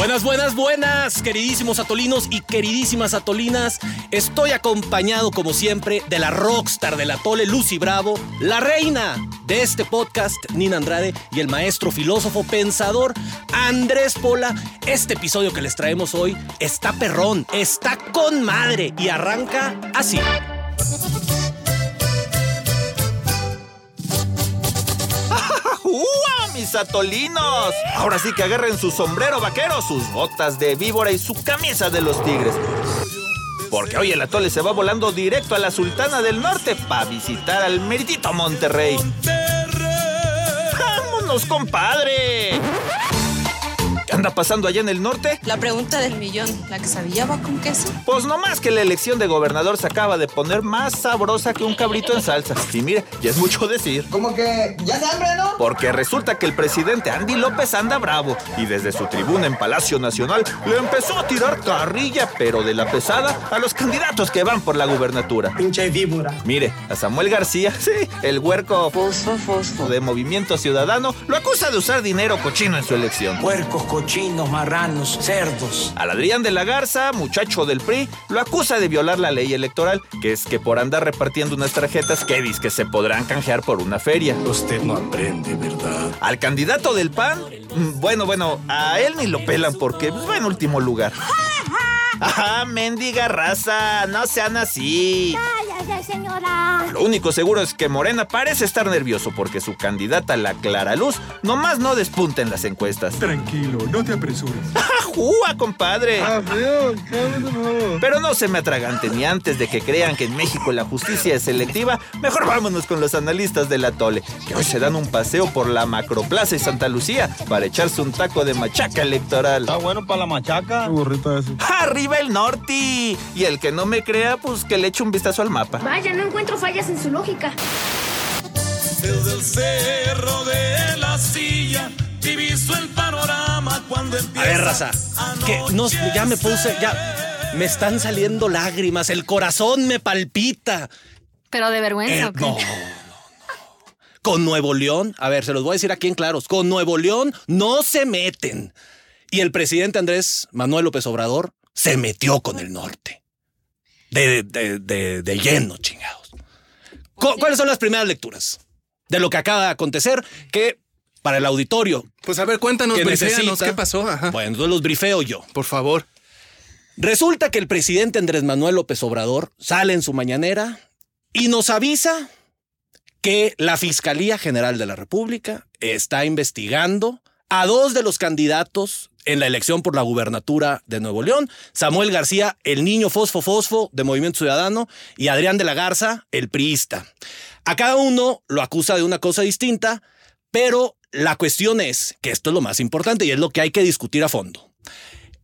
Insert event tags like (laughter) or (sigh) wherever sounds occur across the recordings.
Buenas, buenas, buenas, queridísimos atolinos y queridísimas atolinas. Estoy acompañado, como siempre, de la rockstar del atole, Lucy Bravo, la reina de este podcast, Nina Andrade, y el maestro filósofo pensador, Andrés Pola. Este episodio que les traemos hoy está perrón, está con madre y arranca así. (laughs) (laughs) ¡Ua, mis atolinos! Ahora sí que agarren su sombrero vaquero, sus botas de víbora y su camisa de los tigres. Porque hoy el atole se va volando directo a la Sultana del Norte para visitar al meritito Monterrey. ¡Vámonos, compadre! ¿Qué anda pasando allá en el norte? La pregunta del millón, ¿la quesadilla va con queso? Pues no más que la elección de gobernador se acaba de poner más sabrosa que un cabrito en salsa. Y mire, ya es mucho decir. Como que ya se hambre, ¿no? Porque resulta que el presidente Andy López anda bravo y desde su tribuna en Palacio Nacional le empezó a tirar carrilla, pero de la pesada, a los candidatos que van por la gubernatura. Pinche víbora. Mire, a Samuel García, (laughs) sí, el huerco Fosfo, fosfo. de Movimiento Ciudadano, lo acusa de usar dinero cochino en su elección. Puercos, cochinos, marranos, cerdos. Al Adrián de la Garza, muchacho del PRI, lo acusa de violar la ley electoral, que es que por andar repartiendo unas tarjetas que dice que se podrán canjear por una feria. Usted no aprende, ¿verdad? Al candidato del PAN, mm, bueno, bueno, a él ni lo pelan porque pues, va en último lugar. ¡Ajá, mendiga raza! No sean así. Cállate, señora. Lo único seguro es que Morena parece estar nervioso porque su candidata, la Clara Luz, nomás no despunta en las encuestas. Tranquilo, no te apresures. (laughs) ¡Ajúa, compadre! Pero no se me atragante ni antes de que crean que en México la justicia es selectiva, mejor vámonos con los analistas del atole, que hoy se dan un paseo por la Macroplaza y Santa Lucía para echarse un taco de machaca electoral. Está bueno para la machaca. Burrito ese. ¡Arriba el norte! Y el que no me crea, pues que le eche un vistazo al mapa. Vaya, no encuentro fallas en su lógica. Desde el cerro de la silla diviso el panorama cuando A empieza ver, raza, que no, ya me puse, ya me están saliendo lágrimas, el corazón me palpita. Pero de vergüenza, Eh, ¿o qué? no, no, no. Con Nuevo León, a ver, se los voy a decir aquí en claros, con Nuevo León no se meten. Y el presidente Andrés Manuel López Obrador se metió con el norte. De, de, de, de lleno, chingados. Cu- ¿Cuáles son las primeras lecturas de lo que acaba de acontecer? Que para el auditorio Pues a ver, cuéntanos, que briféanos, necesita- ¿qué pasó? Ajá. Bueno, entonces los brifeo yo. Por favor. Resulta que el presidente Andrés Manuel López Obrador sale en su mañanera y nos avisa que la Fiscalía General de la República está investigando a dos de los candidatos en la elección por la gubernatura de Nuevo León, Samuel García, el niño Fosfo Fosfo de Movimiento Ciudadano, y Adrián de la Garza, el priista. A cada uno lo acusa de una cosa distinta, pero la cuestión es, que esto es lo más importante y es lo que hay que discutir a fondo.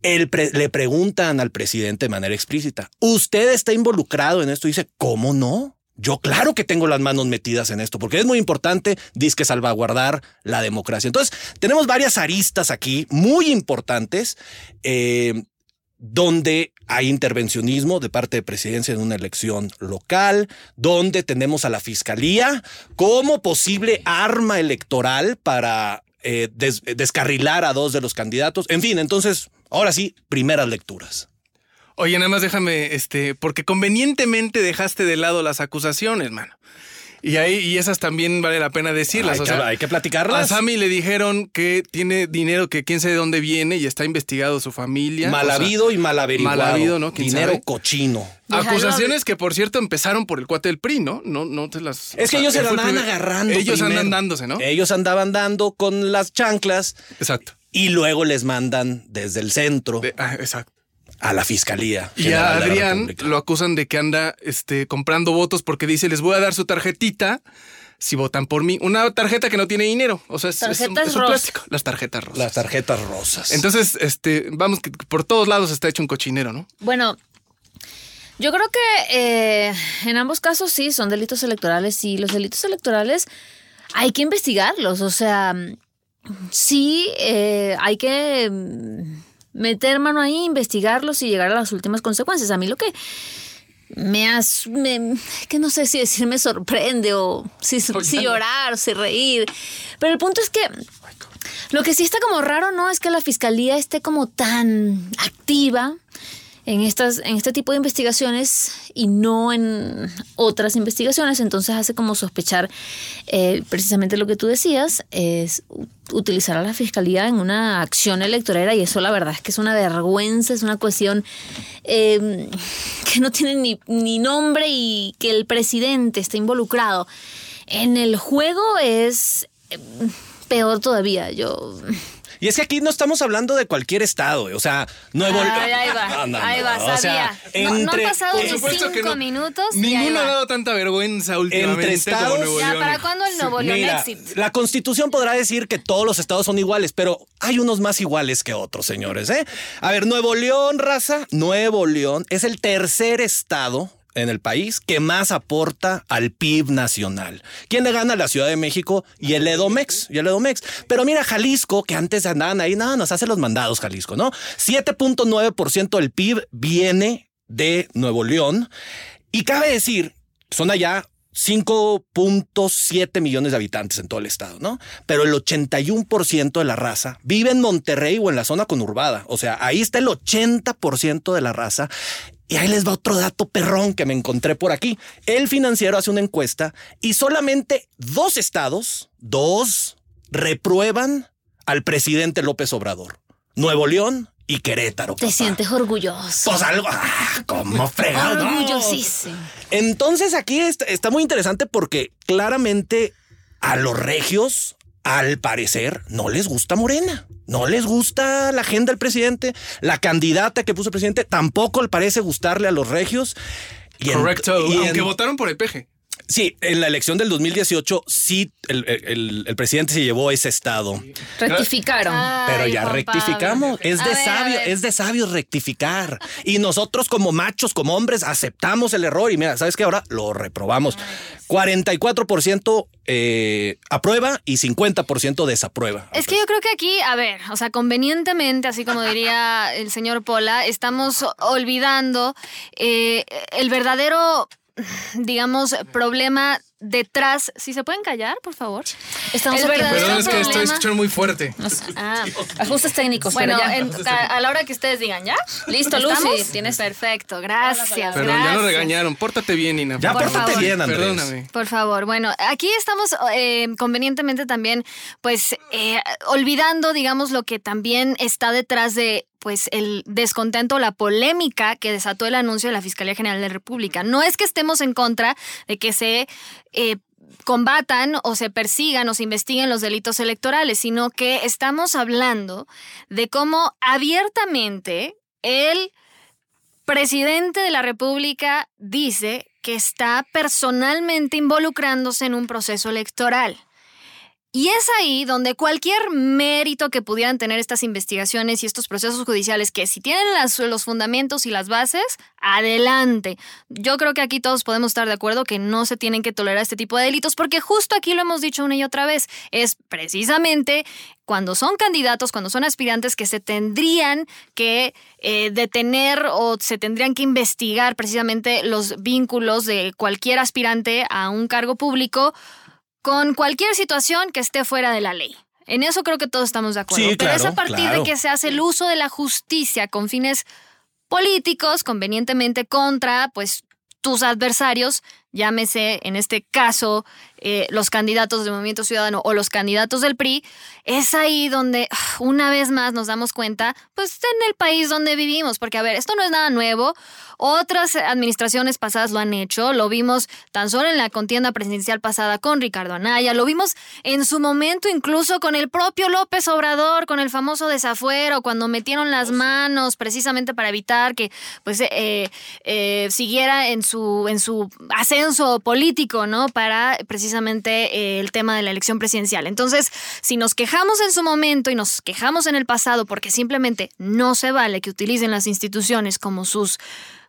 Le preguntan al presidente de manera explícita, ¿usted está involucrado en esto? Y dice, ¿cómo no? Yo claro que tengo las manos metidas en esto, porque es muy importante, que salvaguardar la democracia. Entonces, tenemos varias aristas aquí muy importantes, eh, donde hay intervencionismo de parte de presidencia en una elección local, donde tenemos a la fiscalía como posible arma electoral para eh, des- descarrilar a dos de los candidatos. En fin, entonces, ahora sí, primeras lecturas. Oye, nada más déjame, este, porque convenientemente dejaste de lado las acusaciones, mano. Y ahí, y esas también vale la pena decirlas. Hay o que- sea, hay que a platicarlas. Sammy le dijeron que tiene dinero que quién sabe de dónde viene y está investigado su familia. Mal O sea, habido y mal averiguado. mal habido, ¿no? ¿Quién Dinero sabe? cochino. Acusaciones que, por cierto, empezaron por el cuate del PRI, ¿no? No, no te las. Es que o sea, ellos se él la fue el andaban primer- agarrando. Ellos primero. andan dándose, ¿no? Ellos andaban dando con las chanclas Exacto. y luego les mandan desde el centro De- ah, exacto. A la fiscalía. Y a Adrián lo acusan de que anda este, comprando votos porque dice, les voy a dar su tarjetita si votan por mí. Una tarjeta que no tiene dinero. O sea, es, es un, es plástico. Las tarjetas rosas. Las tarjetas rosas. Entonces, este, vamos, que por todos lados está hecho un cochinero, ¿no? Bueno, yo creo que eh, en ambos casos sí, son delitos electorales y los delitos electorales hay que investigarlos. O sea, sí, eh, hay que mm, meter mano ahí, investigarlos y llegar a las últimas consecuencias. A mí lo que me has, me- que no sé si decir me sorprende o si, si llorar o si reír, pero el punto es que Lo que sí está como raro, ¿no? Es que la fiscalía esté como tan activa en, estas, en este tipo de investigaciones y no en otras investigaciones. Entonces hace como sospechar eh, precisamente lo que tú decías, es utilizar a la fiscalía en una acción electoral y eso la verdad es que es una vergüenza, es una cuestión eh, que no tiene ni, ni nombre y que el presidente esté involucrado en el juego es eh, peor todavía. Yo Y es que aquí no estamos hablando de cualquier estado, o sea, Nuevo Ay, ahí va, No, no, ahí va, o sea, sabía. No- no, entre- han pasado Por ni cinco no. minutos Ninguno ha dado tanta vergüenza últimamente estados- como Nuevo Ya, León. ¿para cuándo el Nuevo León Mira, exit? la constitución podrá decir que todos los estados son iguales, pero hay unos más iguales que otros, señores. ¿eh? A ver, Nuevo León, raza, Nuevo León es el tercer estado en el país que más aporta al PIB nacional. ¿Quién le gana? La Ciudad de México y el Edomex. Y el Edomex. Pero mira, Jalisco, que antes andaban ahí, nada, nos hace los mandados, Jalisco, ¿no? 7.9% del PIB viene de Nuevo León. Y cabe decir, son allá 5.7 millones de habitantes en todo el estado, ¿no? Pero el 81% de la raza vive en Monterrey o en la zona conurbada. O sea, ahí está el 80% de la raza. Y ahí les va otro dato perrón que me encontré por aquí. El financiero hace una encuesta y solamente dos estados, dos, reprueban al presidente López Obrador. Nuevo León y Querétaro. Te papá. sientes orgulloso. Pues algo, ah, como fregado. Orgullosísimo. Entonces aquí está, está muy interesante porque claramente a los regios, al parecer, no les gusta Morena. No les gusta la agenda del presidente. La candidata que puso el presidente tampoco le parece gustarle a los regios. Y en- Correcto, en- aunque votaron por el peje. Sí, en la elección del 2018, sí, el, el- el presidente se llevó ese estado. Rectificaron. Pero ya Juan rectificamos. Pablo. Es de ver, sabio, es de sabios rectificar. Y nosotros como machos, como hombres, aceptamos el error. Y mira, ¿sabes qué? Ahora lo reprobamos. 44% eh, aprueba y 50% desaprueba. Es que yo creo que aquí, a ver, o sea, convenientemente, así como diría el señor Pola, estamos olvidando eh, el verdadero, (laughs) digamos, problema detrás. Si se pueden callar, por favor. Estamos El verdadero Perdón, es que estoy escuchando muy fuerte. Ah, Ajustes técnicos, bueno, pero ya. en- a, a la hora que ustedes digan, ¿ya? Listo, Lucy, ¿Estamos? tienes- Perfecto, gracias. Ya lo regañaron. Pórtate bien, Ina. Ya Por pórtate favor. bien, Andrés. Perdóname. Por favor, bueno, aquí estamos eh, convenientemente también, pues, eh, olvidando, digamos, lo que también está detrás de, pues, el descontento, la polémica que desató el anuncio de la Fiscalía General de la República. No es que estemos en contra de que se eh, combatan o se persigan o se investiguen los delitos electorales, sino que estamos hablando de cómo abiertamente el presidente de la República dice que está personalmente involucrándose en un proceso electoral. Y es ahí donde cualquier mérito que pudieran tener estas investigaciones y estos procesos judiciales, que si tienen los fundamentos y las bases, adelante. Yo creo que aquí todos podemos estar de acuerdo que no se tienen que tolerar este tipo de delitos, porque justo aquí lo hemos dicho una y otra vez, es precisamente cuando son candidatos, cuando son aspirantes, que se tendrían que eh, detener o se tendrían que investigar precisamente los vínculos de cualquier aspirante a un cargo público con cualquier situación que esté fuera de la ley. En eso creo que todos estamos de acuerdo. Sí, Pero es a partir claro. de que se hace el uso de la justicia con fines políticos, convenientemente contra, pues, tus adversarios, llámese en este caso eh, los candidatos del Movimiento Ciudadano o los candidatos del PRI, es ahí donde ah, una vez más nos damos cuenta, pues en el país donde vivimos, porque a ver, esto no es nada nuevo, otras administraciones pasadas lo han hecho, lo vimos tan solo en la contienda presidencial pasada con Ricardo Anaya, lo vimos en su momento incluso con el propio López Obrador, con el famoso desafuero, cuando metieron las manos precisamente para evitar que pues eh, eh, siguiera en su, en su ascenso político, ¿no? Para precisamente eh, el tema de la elección presidencial. Entonces, si nos quejamos en su momento y nos quejamos en el pasado porque simplemente no se vale que utilicen las instituciones como sus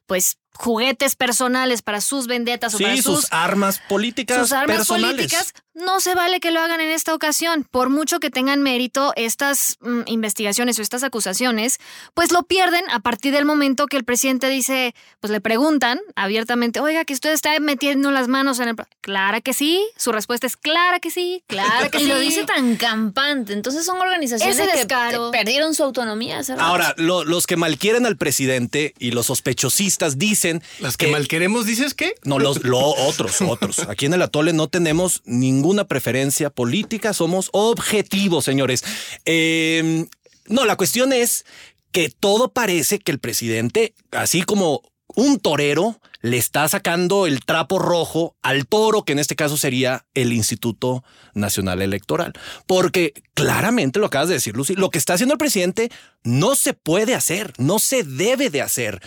pues juguetes personales para sus vendetas o para Sí, sus, sus armas políticas sus armas personales. políticas, no se vale que lo hagan en esta ocasión. Por mucho que tengan mérito estas mm, investigaciones o estas acusaciones, pues lo pierden a partir del momento que el presidente dice, pues le preguntan abiertamente, oiga, que usted está metiendo las manos en el... Clara que sí, su respuesta es clara que sí, clara (laughs) que Y sí. lo dice tan campante. Entonces son organizaciones Ese que perdieron su autonomía. hace. Ahora, lo- los que malquieren al presidente y los sospechosistas dicen Las que mal queremos, dices qué? No, los (laughs) lo, otros, otros. Aquí en el Atole no tenemos ninguna preferencia política, somos objetivos, señores. Eh, no, la cuestión es que todo parece que el presidente, así como un torero, le está sacando el trapo rojo al toro, que en este caso sería el Instituto Nacional Electoral. Porque claramente lo acabas de decir, Lucy, lo que está haciendo el presidente no se puede hacer, no se debe de hacer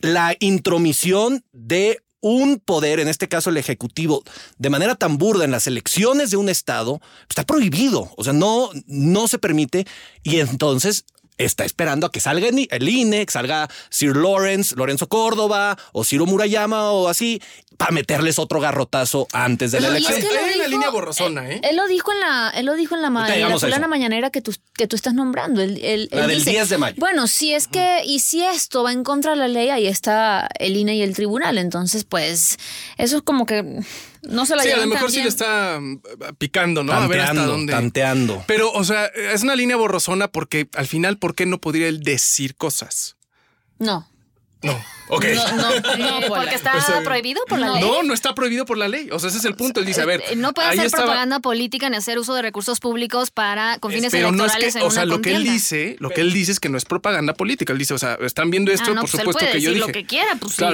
la intromisión de un poder, en este caso el Ejecutivo, de manera tan burda en las elecciones de un Estado, está prohibido. O sea, no, no se permite. Y entonces está esperando a que salga el INE, que salga Sir Lawrence, Lorenzo Córdoba o Ciro Murayama o así, para meterles otro garrotazo antes de la y es elección. que Hay una línea borrosona, ¿eh? Él lo dijo en la, él lo dijo en la, ma- en la mañanera que tú, que tú estás nombrando. Él, él- La él del dice, 10 de mayo. Bueno, si es que, y si esto va en contra de la ley, ahí está el INE y el tribunal. Entonces, pues, eso es como que no se la Sí, a lo mejor sí le está mm, picando, ¿no? a ver hasta Tanteando, dónde. tanteando. Pero, o sea, es una línea borrosona porque al final, ¿por qué no podría él decir cosas? No. No. Ok. No, no, no, (laughs) porque está Pues, eh, prohibido por la no. ley. No, no está prohibido por la ley. O sea, ese es el punto. Él dice, a ver, Eh, no puede hacer estaba- propaganda política ni hacer uso de recursos públicos para con fines Pero no es electorales que, en o sea, una lo que él contienda. dice, lo que él dice es que no es propaganda política. Él dice, o sea, están viendo esto, Ah, no, por pues él supuesto puede que yo decir dije. lo que quiera, pues sí.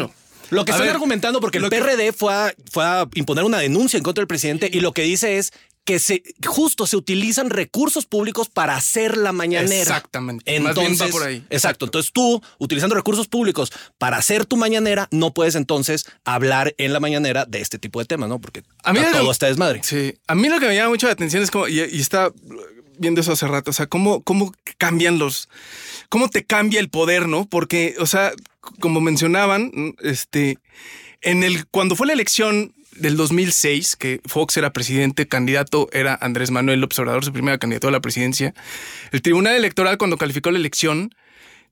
Lo que A están ver, argumentando, porque el que- PRD fue a, fue a imponer una denuncia en contra del presidente y lo que dice es que se justo se utilizan recursos públicos para hacer la mañanera. Exactamente. Más bien va por ahí. Exacto. Entonces tú, utilizando recursos públicos para hacer tu mañanera, no puedes entonces hablar en la mañanera de este tipo de temas, ¿no? Porque A mí lo- todo está desmadre. Sí. A mí lo que me llama mucho la atención es como, y, y está viendo eso hace rato, o sea, cómo, cómo cambian los, cómo te cambia el poder, ¿no? Porque, o sea, como mencionaban, este, en el, cuando fue la elección del 2006, que Fox era presidente, candidato era Andrés Manuel López Obrador, su primera candidatura a la presidencia, el Tribunal Electoral cuando calificó la elección,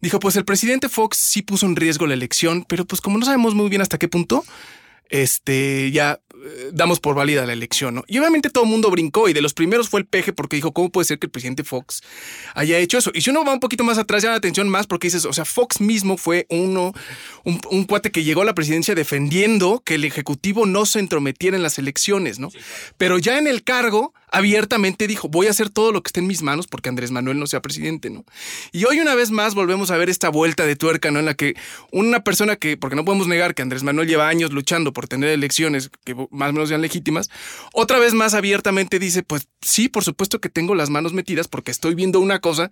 dijo, pues el presidente Fox sí puso en riesgo la elección, pero pues como no sabemos muy bien hasta qué punto, este, ya damos por válida la elección, ¿no? Y obviamente todo el mundo brincó y de los primeros fue el peje porque dijo, ¿cómo puede ser que el presidente Fox haya hecho eso? Y si uno va un poquito más atrás, llama la atención más porque dices, o sea, Fox mismo fue uno, un, un cuate que llegó a la presidencia defendiendo que el Ejecutivo no se entrometiera en las elecciones, ¿no? Pero ya en el cargo, abiertamente dijo, voy a hacer todo lo que esté en mis manos porque Andrés Manuel no sea presidente, ¿no? Y hoy una vez más volvemos a ver esta vuelta de tuerca, ¿no? En la que una persona que, porque no podemos negar que Andrés Manuel lleva años luchando por tener elecciones que más o menos sean legítimas, otra vez más abiertamente dice, pues sí, por supuesto que tengo las manos metidas porque estoy viendo una cosa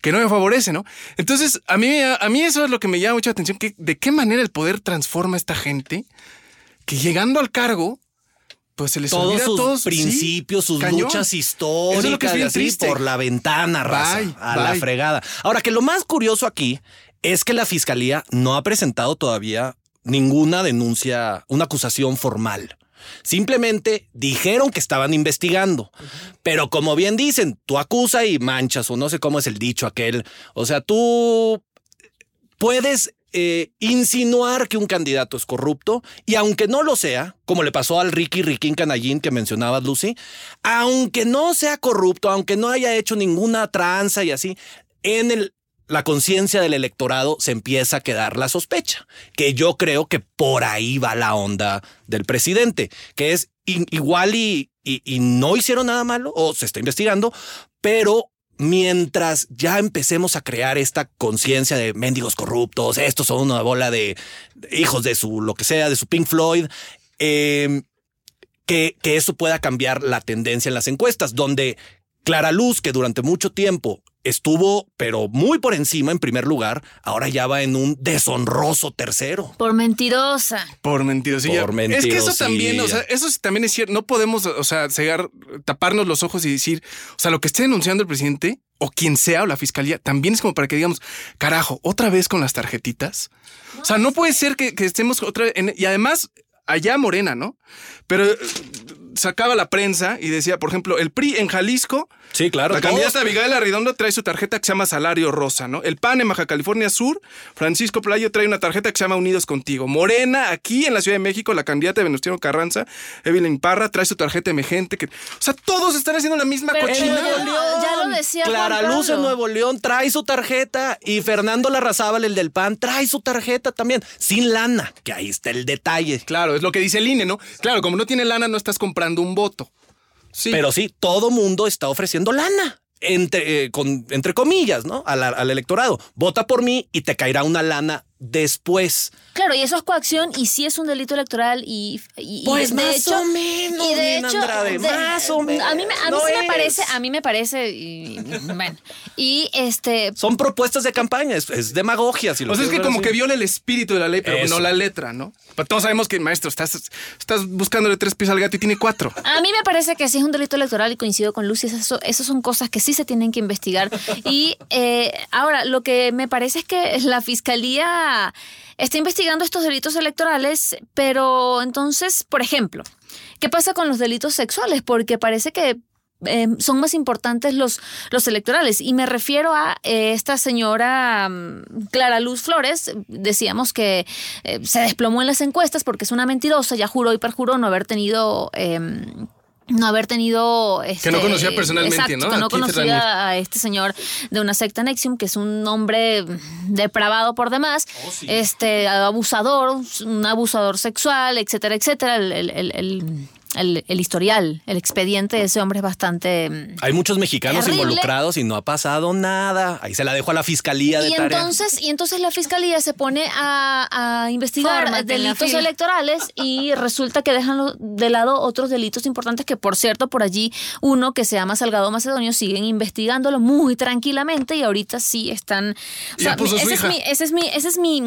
que no me favorece, ¿no? Entonces, a mí, a mí eso es lo que me llama mucha atención, que de qué manera el poder transforma a esta gente que llegando al cargo, pues se les Todos sus todos, sí, principios, sus cañón. luchas históricas, Eso es lo que es bien así, triste. por la ventana, raza, Bye, a la fregada. Ahora, que lo más curioso aquí es que la fiscalía no ha presentado todavía ninguna denuncia, una acusación formal. Simplemente dijeron que estaban investigando. Pero como bien dicen, tú acusa y manchas, o no sé cómo es el dicho aquel. O sea, tú puedes eh, insinuar que un candidato es corrupto y aunque no lo sea, como le pasó al Ricky Riquín Canallín que mencionabas, Lucy, aunque no sea corrupto, aunque no haya hecho ninguna tranza y así, en el, la conciencia del electorado se empieza a quedar la sospecha, que yo creo que por ahí va la onda del presidente, que es igual y- y no hicieron nada malo o se está investigando, pero mientras ya empecemos a crear esta conciencia de mendigos corruptos, estos son una bola de hijos de su lo que sea, de su Pink Floyd, eh, que, que eso pueda cambiar la tendencia en las encuestas, donde Clara Luz, que durante mucho tiempo estuvo, pero muy por encima en primer lugar, ahora ya va en un deshonroso tercero. Por mentirosa. Por mentirosilla. Por Es que eso también, o sea, eso sí también es cierto. No podemos, o sea, cegar, taparnos los ojos y decir, o sea, lo que esté denunciando el presidente, o quien sea, o la fiscalía, también es como para que digamos, carajo, otra vez con las tarjetitas. O sea, no puede ser que, que estemos otra vez. en- y además, allá Morena, ¿no? Pero sacaba la prensa y decía, por ejemplo, el PRI en Jalisco. Sí, claro. La todos- candidata Abigail Arredondo trae su tarjeta que se llama Salario Rosa, ¿no? El PAN en Baja California Sur, Francisco Playo trae una tarjeta que se llama Unidos Contigo. Morena, aquí en la Ciudad de México, la candidata de Venustiano Carranza, Evelyn Parra, trae su tarjeta emergente. Que... O sea, todos están haciendo la misma Pero cochinada. Decía Clara Juan Luz en. Nuevo León trae su tarjeta y Fernando Larrazábal, el del PAN, trae su tarjeta también, sin lana, que ahí está el detalle. Claro, es lo que dice el INE, ¿no? Claro, como no tiene lana, no estás comprando un voto. Sí. Pero sí, todo mundo está ofreciendo lana. Entre, eh, con, entre comillas, ¿no? Al, al electorado. Vota por mí y te caerá una lana después. Claro, y eso es coacción y sí es un delito electoral y, y- y Pues de más hecho, o menos, y de hecho, Andrade, de- más o menos. A mí, me- a mí No sí me parece, a mí me parece, y, bueno, y este, Son propuestas de campaña, es, es demagogia. Si lo O sea, es que como así. que viola el espíritu de la ley, pero Eso. no la letra, ¿no? Pero todos sabemos que, maestro, estás, estás buscándole tres pies al gato y tiene cuatro. A mí me parece que sí es un delito electoral y coincido con Lucy. Eso, esas son cosas que sí se tienen que investigar. Y eh, ahora, lo que me parece es que la fiscalía está investigando estos delitos electorales, pero entonces, por ejemplo, ¿qué pasa con los delitos sexuales? Porque parece que eh, son más importantes los, los electorales. Y me refiero a eh, esta señora mm, Clara Luz Flores. Decíamos que eh, se desplomó en las encuestas porque es una mentirosa. Ya juró y perjuró no haber tenido. No haber tenido... Que no este, conocía personalmente, exacto, ¿no? Que no conocía a este señor de una secta Nexium, que es un hombre depravado por demás, Oh, este abusador, un abusador sexual, etcétera, etcétera. El, el- el- el- historial, el expediente de ese hombre es bastante... mm, Hay muchos mexicanos Terrible. involucrados y no ha pasado nada. Ahí se la dejo a la fiscalía de Y tarea. entonces, y entonces la fiscalía se pone a, a investigar Fórmate delitos electorales y resulta que dejan de lado otros delitos importantes que, por cierto, por allí uno que se llama Salgado Macedonio siguen investigándolo muy tranquilamente y ahorita sí están. O sea, ese es hija. mi, ese es mi, ese es mi,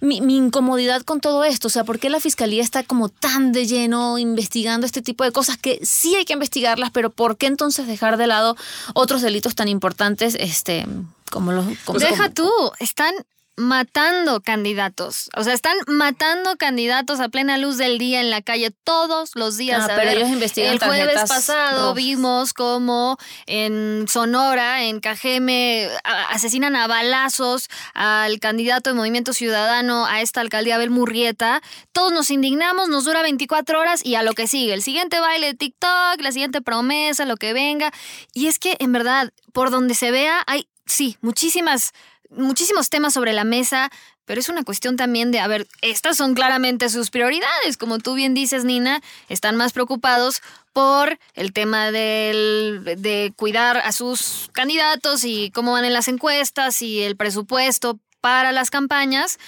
mi, mi incomodidad con todo esto. O sea, ¿por qué la fiscalía está como tan de lleno investigando este tipo de cosas que sí hay que investigarlas, pero ¿por qué entonces dejar de lado otros delitos tan importantes, este, como los como- Deja tú, están matando candidatos. O sea, están matando candidatos a plena luz del día en la calle todos los días. Ah, A pero ver, ellos investigan El jueves pasado rojas. vimos como en Sonora, en Cajeme, asesinan a balazos al candidato de Movimiento Ciudadano a esta alcaldía Abel Murrieta. Todos nos indignamos, nos dura 24 horas y a lo que sigue. El siguiente baile de TikTok, la siguiente promesa, lo que venga. Y es que, en verdad, por donde se vea, hay, sí, muchísimas muchísimos temas sobre la mesa, pero es una cuestión también de, a ver, estas son claramente sus prioridades, como tú bien dices, Nina, están más preocupados por el tema del, de cuidar a sus candidatos y cómo van en las encuestas y el presupuesto para las campañas,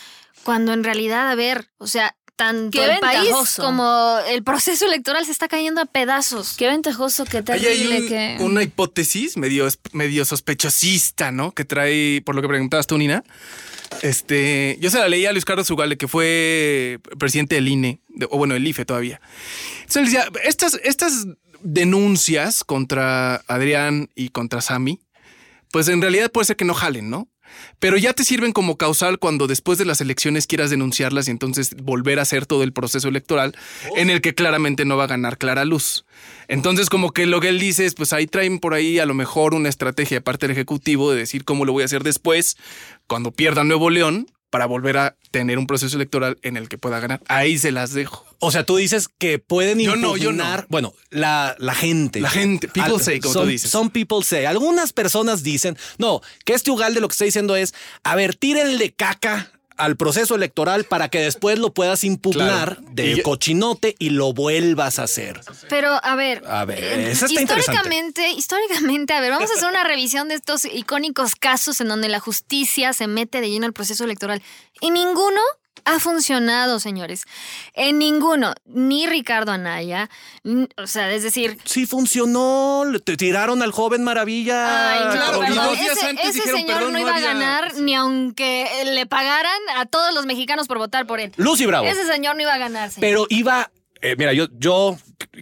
cuando en realidad, a ver, o sea, tanto Qué el país ventajoso. como el proceso electoral se está cayendo a pedazos. Qué ventajoso, qué Ahí hay terrible un- que... una hipótesis medio, medio sospechosista, ¿no? Que trae, por lo que preguntabas tú, Nina. Este, yo se la leí a Luis Carlos Ugale, que fue presidente del INE, de- o bueno, el IFE todavía. Entonces él decía, estas, estas denuncias contra Adrián y contra Sami, pues en realidad puede ser que no jalen, ¿no? Pero ya te sirven como causal cuando después de las elecciones quieras denunciarlas y entonces volver a hacer todo el proceso electoral en el que claramente no va a ganar Clara Luz. Entonces como que lo que él dice es, pues ahí traen por ahí a lo mejor una estrategia de parte del Ejecutivo de decir cómo lo voy a hacer después, cuando pierda Nuevo León, para volver a tener un proceso electoral en el que pueda ganar. Ahí se las dejo. O sea, tú dices que pueden Yo impugnar. no, yo no. Bueno, la, la gente. La gente, people say, como tú dices. Son people say. Algunas personas dicen, no, que este Ugalde lo que está diciendo es, a ver, tírenle caca al proceso electoral para que después lo puedas impugnar Claro. de Y yo- cochinote y lo vuelvas a hacer. Pero, a ver. A ver, eh, esa está históricamente, históricamente, a ver, vamos a hacer una revisión de estos icónicos casos en donde la justicia se mete de lleno al proceso electoral. Y ninguno ha funcionado, señores. En ninguno. Ni Ricardo Anaya. O sea, es decir. Sí funcionó, te tiraron al joven maravilla. Ay, claro, y perdón, dos días ese, antes ese dijeron, señor perdón, no no iba había- a ganar ni aunque le pagaran a todos los mexicanos por votar por él. Lucy Bravo. Ese señor no iba a ganar, señor. Pero iba, eh, mira, yo, yo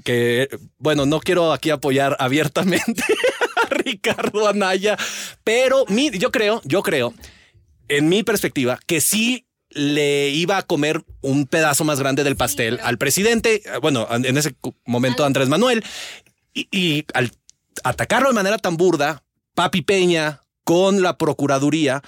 que, bueno, no quiero aquí apoyar abiertamente (laughs) a Ricardo Anaya. Pero mi, yo creo, yo creo, en mi perspectiva, que sí le iba a comer un pedazo más grande del pastel al presidente, bueno, en ese momento Andrés Manuel, y, y al atacarlo de manera tan burda, Papi Peña con la Procuraduría,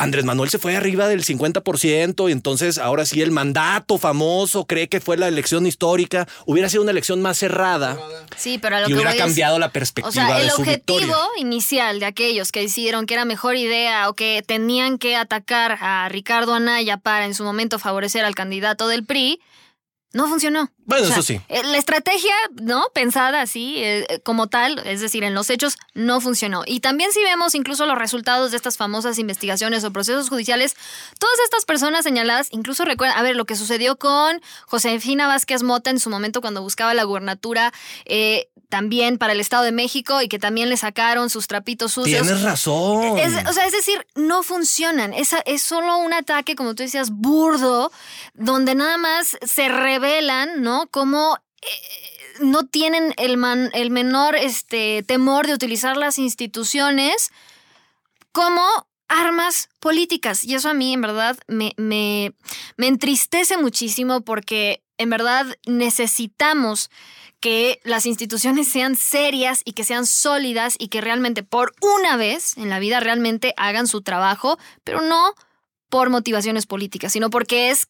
Andrés Manuel se fue arriba del 50% y entonces ahora sí el mandato famoso cree que fue la elección histórica. Hubiera sido una elección más cerrada. Sí, pero a lo y que hubiera voy es- cambiado la perspectiva O sea, el de su objetivo victoria. inicial de aquellos que decidieron que era mejor idea o que tenían que atacar a Ricardo Anaya para en su momento favorecer al candidato del PRI, no funcionó. Bueno, O sea, eso sí. eh, La estrategia, ¿no? Pensada así, eh, eh, como tal, es decir, en los hechos, no funcionó. Y también si vemos incluso los resultados de estas famosas investigaciones o procesos judiciales, todas estas personas señaladas, incluso recuerdan, a ver, lo que sucedió con Josefina Vázquez Mota en su momento cuando buscaba la gubernatura, eh, también para el Estado de México y que también le sacaron sus trapitos sucios. Tienes razón. Es, o sea, es decir, no funcionan. Es, es solo un ataque, como tú decías, burdo, donde nada más se revelan, ¿no? Como eh, no tienen el, man- el menor este, temor de utilizar las instituciones como armas políticas. Y eso a mí, en verdad, me, me, me entristece muchísimo porque, en verdad, necesitamos que las instituciones sean serias y que sean sólidas y que realmente por una vez en la vida realmente hagan su trabajo, pero no por motivaciones políticas, sino porque es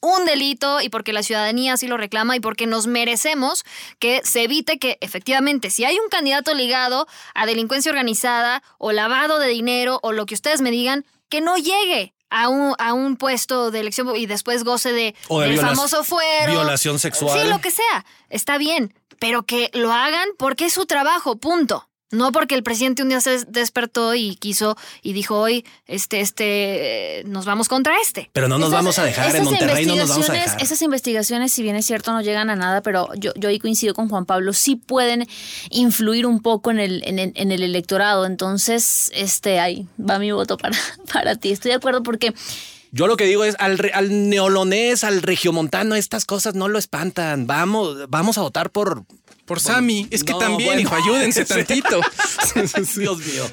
un delito y porque la ciudadanía así lo reclama y porque nos merecemos que se evite que efectivamente si hay un candidato ligado a delincuencia organizada o lavado de dinero o lo que ustedes me digan, que no llegue a un, a un puesto de elección y después goce de, O de del viola- famoso fuero. violación sexual. Sí, lo que sea. Está bien, pero que lo hagan porque es su trabajo, punto. No porque el presidente un día se despertó y quiso y dijo hoy, este, este, nos vamos contra este. Pero no nos Esas- vamos a dejar, en Monterrey no nos vamos a dejar. Esas investigaciones, si bien es cierto, no llegan a nada, pero yo, yo ahí coincido con Juan Pablo, sí pueden influir un poco en el, en el, en el electorado. Entonces, este, ahí va mi voto para, (laughs) para ti. Estoy de acuerdo porque Yo lo que digo es al, al neolonés, al regiomontano, estas cosas no lo espantan. Vamos, vamos a votar por. Por Sammy. Es que no, también, bueno. hijo, ayúdense (laughs) tantito. (laughs) (laughs) Dios mío.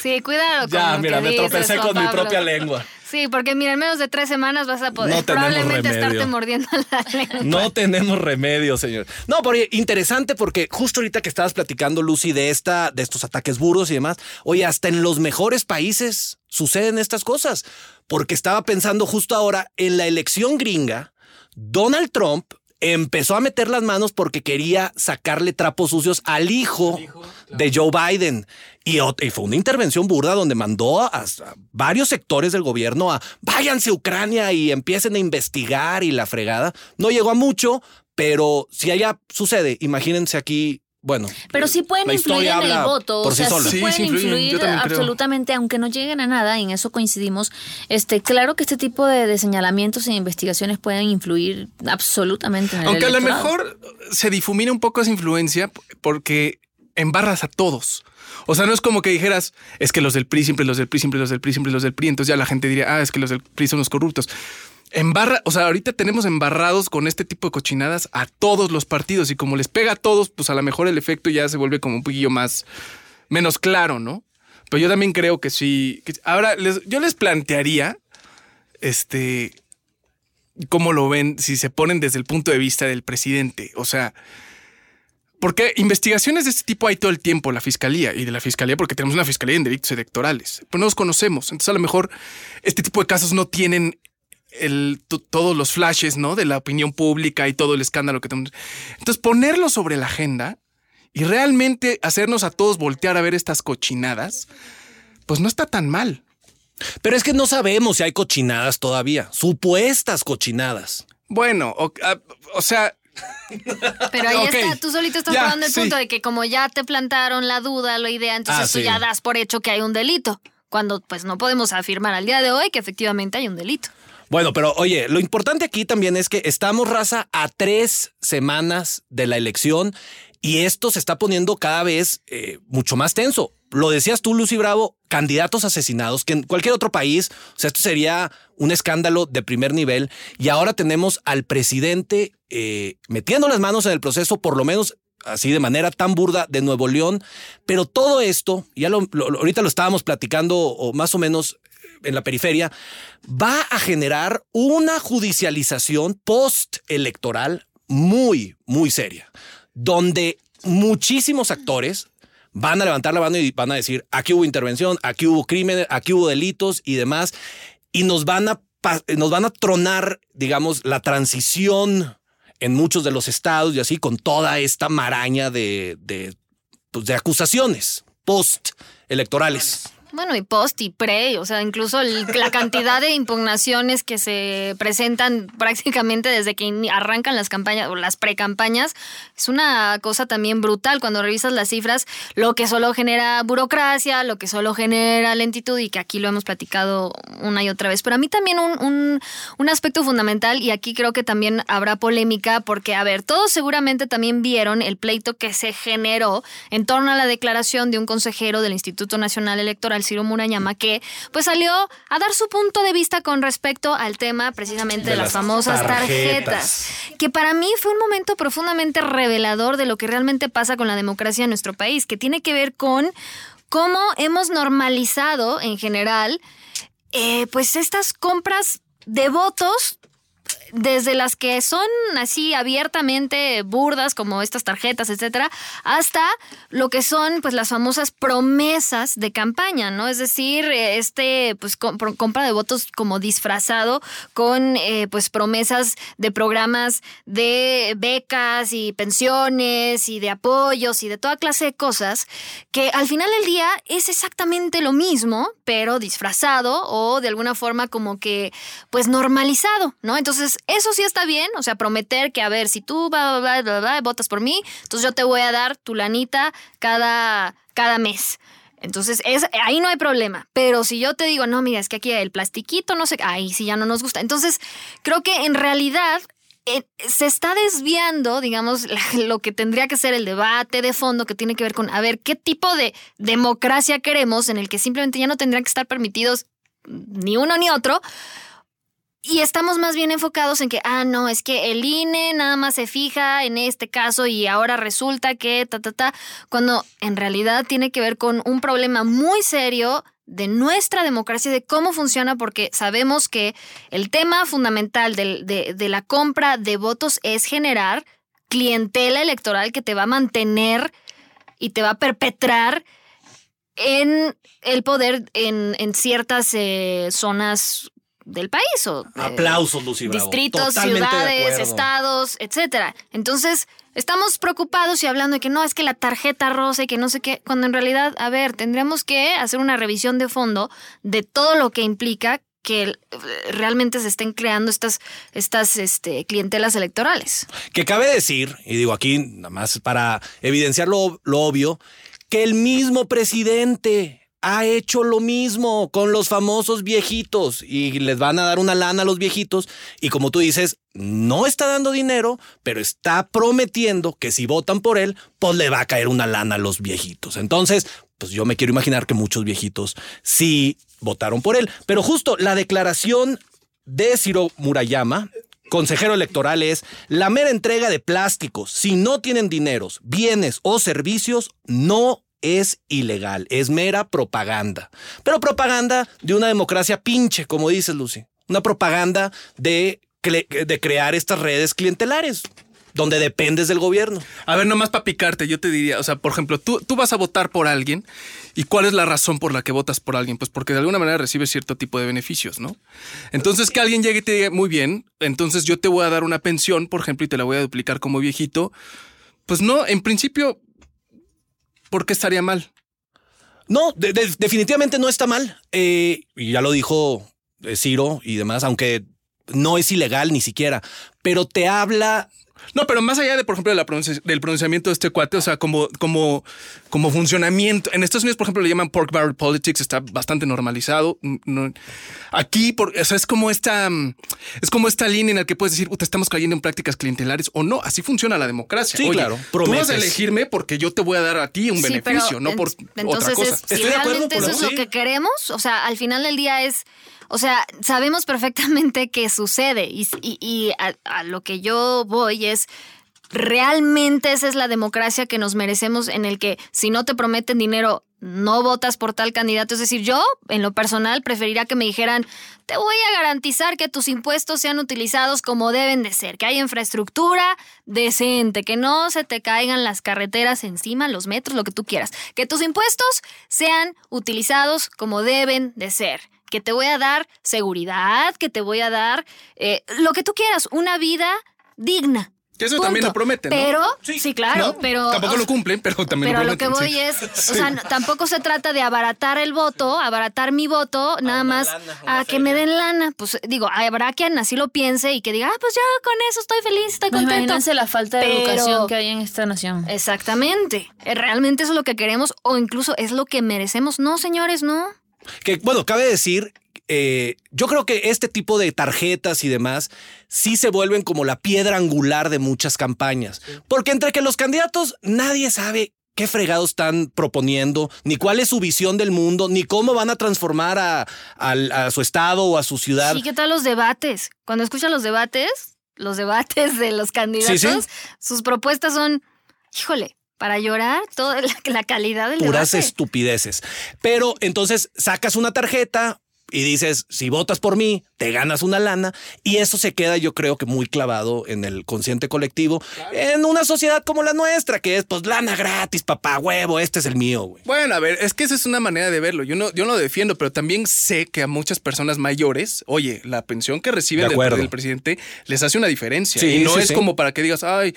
Sí, cuidado con Ya, lo mira, que me dices, tropecé con mi propia lengua. Sí, porque mira, en menos de tres semanas vas a poder No probablemente remedio. estarte mordiendo la lengua. No tenemos remedio, señor. No, pero interesante porque justo ahorita que estabas platicando, Lucy, de esta, de estos ataques burdos y demás, oye, hasta en los mejores países suceden estas cosas. Porque estaba pensando justo ahora en la elección gringa, Donald Trump empezó a meter las manos porque quería sacarle trapos sucios al hijo de Joe Biden. Y, fue una intervención burda donde mandó a, a varios sectores del gobierno a váyanse a Ucrania y empiecen a investigar y la fregada. No llegó a mucho, pero si allá sucede, imagínense aquí, bueno. Pero sí pueden influir en el voto. por o sí sea, sola. sí, Sí, pueden sí influyen, yo influir creo. absolutamente, aunque no lleguen a nada, y en eso coincidimos. Este, claro que este tipo de, de señalamientos e investigaciones pueden influir absolutamente en el Aunque a lo mejor se difumina un poco esa influencia porque embarras a todos. O sea, no es como que dijeras, es que los del PRI, siempre los del PRI, siempre los del PRI, siempre los del PRI. Entonces ya la gente diría, ah, es que los del PRI son los corruptos. Embarra, o sea, ahorita tenemos embarrados con este tipo de cochinadas a todos los partidos y como les pega a todos, pues a lo mejor el efecto ya se vuelve como un poquillo más, menos claro, ¿no? Pero yo también creo que sí. ahora, yo les plantearía, este, cómo lo ven si se ponen desde el punto de vista del presidente. O sea, porque investigaciones de este tipo hay todo el tiempo, la fiscalía y de la fiscalía, porque tenemos una fiscalía en delitos electorales, pero no los conocemos. Entonces, a lo mejor este tipo de casos no tienen el, to- todos los flashes, ¿no? De la opinión pública y todo el escándalo que tenemos. Entonces, ponerlo sobre la agenda y realmente hacernos a todos voltear a ver estas cochinadas, pues no está tan mal. Pero es que no sabemos si hay cochinadas todavía, supuestas cochinadas. Bueno, o, o sea, Pero ahí (laughs) está, tú solito estás Ya, poniendo el sí. punto de que como ya te plantaron la duda, la idea, entonces Ah, tú sí. ya das por hecho que hay un delito. Cuando pues no podemos afirmar al día de hoy que efectivamente hay un delito. Bueno, pero oye, lo importante aquí también es que estamos, raza, a tres semanas de la elección y esto se está poniendo cada vez eh, mucho más tenso. Lo decías tú, Lucy Bravo, candidatos asesinados, que en cualquier otro país, o sea, esto sería un escándalo de primer nivel. Y ahora tenemos al presidente eh, metiendo las manos en el proceso, por lo menos así de manera tan burda de Nuevo León, pero todo esto, ya lo, ahorita lo estábamos platicando o más o menos en la periferia, va a generar una judicialización postelectoral muy, muy seria, donde muchísimos actores van a levantar la mano y van a decir, aquí hubo intervención, aquí hubo crímenes, aquí hubo delitos y demás, y nos van a, nos van a tronar, digamos, la transición en muchos de los estados y así con toda esta maraña de, de, pues, de acusaciones post-electorales. Bueno, y post y pre, o sea, incluso el- la cantidad de impugnaciones que se presentan prácticamente desde que arrancan las campañas o las precampañas, es una cosa también brutal cuando revisas las cifras, lo que solo genera burocracia, lo que solo genera lentitud y que aquí lo hemos platicado una y otra vez. Pero a mí también un, un aspecto fundamental y aquí creo que también habrá polémica porque, a ver, todos seguramente también vieron el pleito que se generó en torno a la declaración de un consejero del Instituto Nacional Electoral, Ciro Murayama, que pues salió a dar su punto de vista con respecto al tema precisamente de, De las, las famosas tarjetas. tarjetas. Que para mí fue un momento profundamente revelador de lo que realmente pasa con la democracia en nuestro país, que tiene que ver con cómo hemos normalizado en general eh, pues estas compras de votos desde las que son así abiertamente burdas como estas tarjetas, etcétera, hasta lo que son pues las famosas promesas de campaña, ¿no? Es decir, este pues compra de votos como disfrazado con eh, pues promesas de programas de becas y pensiones y de apoyos y de toda clase de cosas que al final del día es exactamente lo mismo, pero disfrazado o de alguna forma como que pues normalizado, ¿no? Entonces, eso sí está bien, o sea, prometer que a ver, si tú bla, bla, bla, bla, votas por mí, entonces yo te voy a dar tu lanita cada, cada mes. Entonces, es, ahí no hay problema. Pero si yo te digo, no, mira, es que aquí el plastiquito, no sé, ahí sí ya no nos gusta. Entonces, creo que en realidad eh, se está desviando, digamos, (laughs) lo que tendría que ser el debate de fondo que tiene que ver con, a ver, qué tipo de democracia queremos en el que simplemente ya no tendrían que estar permitidos ni uno ni otro. Y estamos más bien enfocados en que, ah, no, es que el INE nada más se fija en este caso y ahora resulta que, ta, ta, ta, cuando en realidad tiene que ver con un problema muy serio de nuestra democracia, de cómo funciona, porque sabemos que el tema fundamental del- de, de la compra de votos es generar clientela electoral que te va a mantener y te va a perpetrar en el poder en, en ciertas eh, zonas del país o eh, Aplausos, Lucy Bravo. distritos, Totalmente ciudades, estados, etcétera. Entonces, estamos preocupados y hablando de que no, es que la tarjeta rosa y que no sé qué, cuando en realidad, a ver, tendremos que hacer una revisión de fondo de todo lo que implica que eh, realmente se estén creando estas, estas este, clientelas electorales. Que cabe decir, y digo aquí nada más para evidenciar lo, lo obvio, que el mismo presidente ha hecho lo mismo con los famosos viejitos y les van a dar una lana a los viejitos y como tú dices, no está dando dinero, pero está prometiendo que si votan por él, pues le va a caer una lana a los viejitos. Entonces, pues yo me quiero imaginar que muchos viejitos sí votaron por él, pero justo la declaración de Ciro Murayama, consejero electoral, es la mera entrega de plásticos. Si no tienen dineros, bienes o servicios, no es ilegal, es mera propaganda. Pero propaganda de una democracia pinche, como dices, Lucy. Una propaganda de, de crear estas redes clientelares, donde dependes del gobierno. A ver, nomás para picarte, yo te diría, o sea, por ejemplo, tú, tú vas a votar por alguien y cuál es la razón por la que votas por alguien, pues porque de alguna manera recibes cierto tipo de beneficios, ¿no? Entonces que alguien llegue y te diga, muy bien, entonces yo te voy a dar una pensión, por ejemplo, y te la voy a duplicar como viejito, pues no, en principio, ¿por qué estaría mal? No, de- de- definitivamente no está mal. Eh, y ya lo dijo eh, Ciro y demás, aunque no es ilegal ni siquiera, pero te habla No, pero más allá de, por ejemplo, de la pronunci- del pronunciamiento de este cuate, o sea, como, como, como funcionamiento. En Estados Unidos, por ejemplo, le llaman pork barrel politics, está bastante normalizado. No- aquí, por, o sea, es como esta, es como esta línea en la que puedes decir, "Puta, estamos cayendo en prácticas clientelares o no. Así funciona la democracia. Sí, Oye, claro, Tú vas a elegirme porque yo te voy a dar a ti un Sí, beneficio, pero no por en- otra entonces cosa. es- si Estoy de acuerdo eso es lo que queremos, o sea, al final del día es, o sea, sabemos perfectamente (laughs) que sucede y, a, a lo que yo voy es, realmente esa es la democracia que nos merecemos en el que si no te prometen dinero no votas por tal candidato. Es decir, yo en lo personal preferiría que me dijeran, te voy a garantizar que tus impuestos sean utilizados como deben de ser, que haya infraestructura decente, que no se te caigan las carreteras encima, los metros, lo que tú quieras, que tus impuestos sean utilizados como deben de ser que te voy a dar seguridad, que te voy a dar eh, lo que tú quieras, una vida digna. Que eso también lo prometen. ¿no? Pero, sí, claro, ¿No? pero. Tampoco o lo cumplen, pero también pero lo a lo que prometen. voy sí. es, o sea, no- tampoco se trata de abaratar el voto, abaratar mi voto, nada más a que me den lana. Pues digo, habrá quien así lo piense y que diga, ah, pues ya con eso estoy feliz, estoy contento. imagínense la falta de Pero- educación que hay en esta nación. Exactamente. Eh, Realmente eso es lo que queremos o incluso es lo que merecemos. No, señores, no. Que bueno, cabe decir, eh, yo creo que este tipo de tarjetas y demás sí se vuelven como la piedra angular de muchas campañas. Porque entre que los candidatos nadie sabe qué fregados están proponiendo, ni cuál es su visión del mundo, ni cómo van a transformar a, al- a su estado o a su ciudad. ¿Y qué tal los debates? Cuando escuchan los debates, los debates de los candidatos, Sí, sí. sus propuestas son, híjole, para llorar toda la, la calidad del puras debate. estupideces. Pero entonces sacas una tarjeta y dices, si votas por mí, te ganas una lana. Y eso se queda, yo creo que muy clavado en el consciente colectivo, en una sociedad como la nuestra, que es pues lana gratis, papá huevo, este es el mío, güey. Bueno, a ver, es que esa es una manera de verlo. Yo no, yo no lo defiendo, pero también sé que a muchas personas mayores, oye, la pensión que reciben De del, presidente les hace una diferencia. Sí, y no sí, es sí. como para que digas, ay,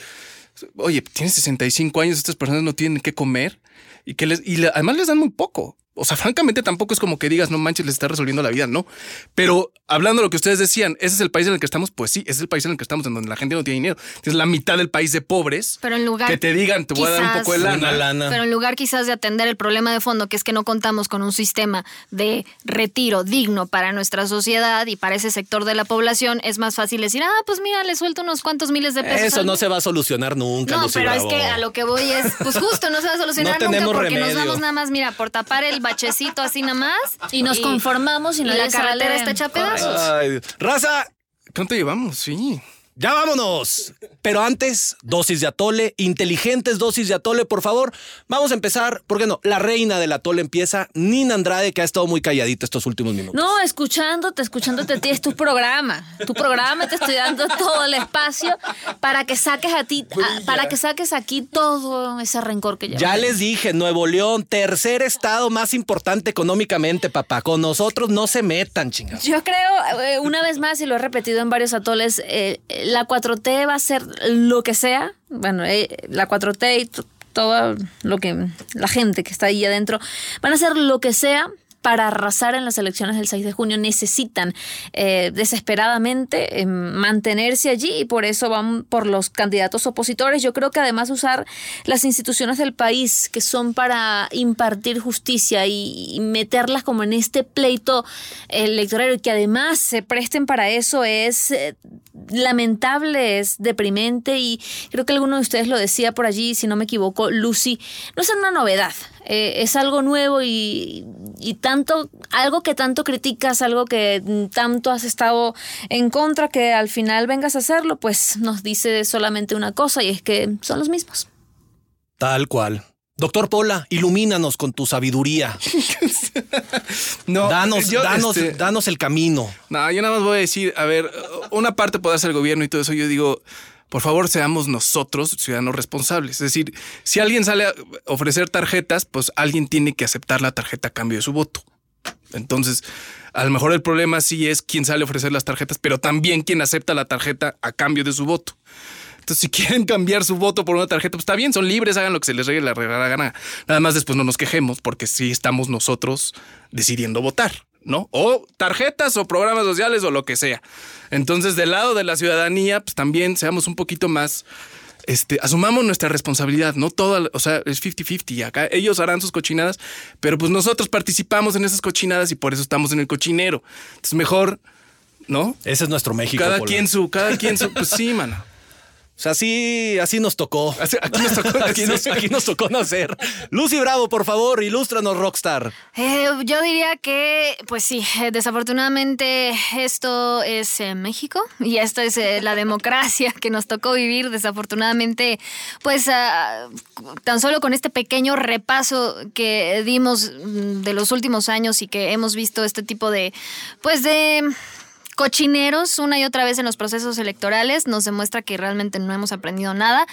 oye, tienes 65 años, estas personas no tienen que comer y que les, y además les dan muy poco. O sea, francamente tampoco es como que digas, no manches, les está resolviendo la vida, no. Pero hablando de lo que ustedes decían, ese es el país en el que estamos, pues sí, ese es el país en el que estamos, en donde la gente no tiene dinero. Tienes la mitad del país de pobres. Pero en lugar que te digan, te voy a dar un poco de lana. Una lana. Pero en lugar quizás de atender el problema de fondo, que es que no contamos con un sistema de retiro digno para nuestra sociedad y para ese sector de la población, es más fácil decir, ah, pues mira, le suelto unos cuantos miles de pesos. Eso no mes". se va a solucionar nunca. No, pero es que a lo que voy es, pues justo no se va a (laughs) solucionar No nunca tenemos porque nos remedio. vamos nada más, mira, por tapar el bachecito así nada más. Y nos conformamos y y la carretera está hecha pedazos. Ay, Dios. Raza, ¿Cuánto llevamos? Sí. Ya vámonos. Pero antes, dosis de atole, inteligentes dosis de atole, por favor. Vamos a empezar, ¿por qué no? La reina del atole empieza, Nina Andrade, que ha estado muy calladita estos últimos minutos. No, escuchándote, escuchándote a ti, es tu programa. Tu programa, te estoy dando todo el espacio para que saques a ti, a- para que saques aquí todo ese rencor que llevas. Ya les dije, Nuevo León, tercer estado más importante económicamente, papá. Con nosotros no se metan, chingados. Yo creo, eh, una vez más, y lo he repetido en varios atoles, eh, la 4T va a ser lo que sea. Bueno, eh, la 4T y todo lo que la gente que está ahí adentro van a hacer lo que sea para arrasar en las elecciones del 6 de junio necesitan eh, desesperadamente eh, mantenerse allí y por eso van por los candidatos opositores. Yo creo que además usar las instituciones del país que son para impartir justicia y, y meterlas como en este pleito electoral y que además se presten para eso es eh, lamentable, es deprimente y creo que alguno de ustedes lo decía por allí, si no me equivoco, Lucy, no es una novedad, eh, es algo nuevo y, y tanto, algo que tanto criticas, algo que tanto has estado en contra, que al final vengas a hacerlo, pues nos dice solamente una cosa y es que son los mismos. Tal cual. Doctor Pola, ilumínanos con tu sabiduría. (laughs) No, danos, yo, danos, este, danos el camino. No, yo nada más voy a decir, a ver, una parte puede hacer el gobierno y todo eso. Yo digo, por favor, seamos nosotros ciudadanos responsables. Es decir, si alguien sale a ofrecer tarjetas, pues alguien tiene que aceptar la tarjeta a cambio de su voto. Entonces, a lo mejor el problema sí es quién sale a ofrecer las tarjetas, pero también quién acepta la tarjeta a cambio de su voto. Entonces, si quieren cambiar su voto por una tarjeta, pues está bien, son libres, hagan lo que se les regue la gana. Nada más después no nos quejemos porque sí estamos nosotros decidiendo votar, ¿no? O tarjetas o programas sociales o lo que sea. Entonces, del lado de la ciudadanía, pues también seamos un poquito más, este, asumamos nuestra responsabilidad, ¿no? Toda, o sea, es 50-50. Acá ellos harán sus cochinadas, pero pues nosotros participamos en esas cochinadas y por eso estamos en el cochinero. Entonces, mejor, ¿no? Ese es nuestro México. Cada quien su, cada quien su, pues sí, mano. O sea, así, así nos tocó. Así- aquí nos tocó (laughs) aquí, nos, aquí nos tocó nacer. Lucy Bravo, por favor, ilústranos, Rockstar. Eh, yo diría que, pues sí, eh, desafortunadamente esto es eh, México y esta es eh, la democracia que nos tocó vivir. Desafortunadamente, pues ah, tan solo con este pequeño repaso que dimos mm, de los últimos años y que hemos visto este tipo de, pues de cochineros una y otra vez en los procesos electorales nos demuestra que realmente no hemos aprendido nada.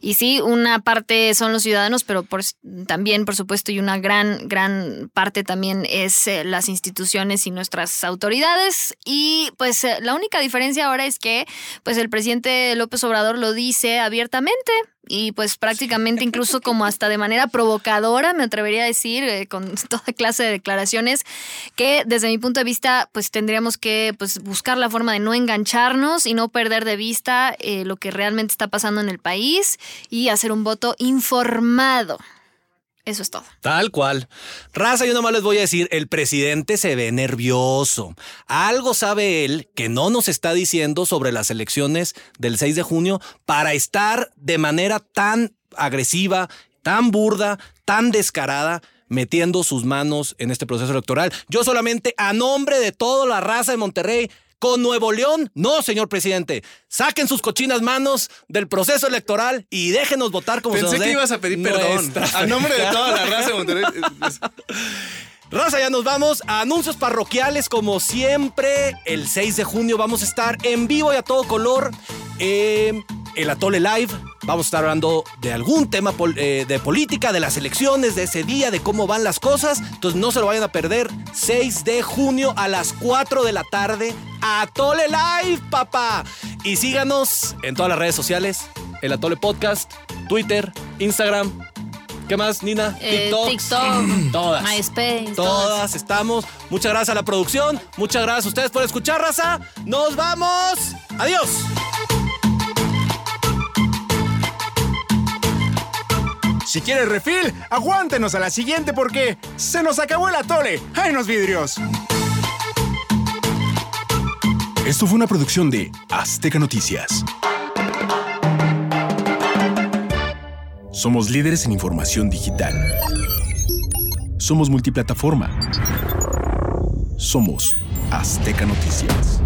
Y sí una parte son los ciudadanos pero por- también por supuesto y una gran gran parte también es eh, las instituciones y nuestras autoridades. Y pues eh, la única diferencia ahora es que pues el presidente López Obrador lo dice abiertamente y pues prácticamente incluso como hasta de manera provocadora, me atrevería a decir, eh, con (laughs) toda clase de declaraciones, que desde mi punto de vista pues tendríamos que pues buscar la forma de no engancharnos y no perder de vista eh, lo que realmente está pasando en el país y hacer un voto informado. Eso es todo. Tal cual. Raza, yo nomás les voy a decir, el presidente se ve nervioso. Algo sabe él que no nos está diciendo sobre las elecciones del 6 de junio para estar de manera tan agresiva, tan burda, tan descarada metiendo sus manos en este proceso electoral. Yo solamente a nombre de toda la raza de Monterrey con Nuevo León, no, señor presidente. Saquen sus cochinas manos del proceso electoral y déjenos votar como se Pensé nos que ibas a pedir perdón. nuestra A nombre de toda la raza de Monterrey. Raza, ya nos vamos a anuncios parroquiales como siempre. El 6 de junio vamos a estar en vivo y a todo color. en el Atole Live. Vamos a estar hablando de algún tema pol- eh, de política, de las elecciones, de ese día, de cómo van las cosas. Entonces no se lo vayan a perder. 6 de junio a las 4 de la tarde. Atole Live, papá. Y síganos en todas las redes sociales. El Atole Podcast, Twitter, Instagram. ¿Qué más, Nina? Eh, TikTok. TikTok, (clears throat) Todas. MySpace, Todas estamos. Muchas gracias a la producción. Muchas gracias a ustedes por escuchar, raza. Nos vamos. Adiós. Si quieres refil, aguántenos a la siguiente porque se nos acabó el atole. ¡Ay, los vidrios! Esto fue una producción de Azteca Noticias. Somos líderes en información digital. Somos multiplataforma. Somos Azteca Noticias.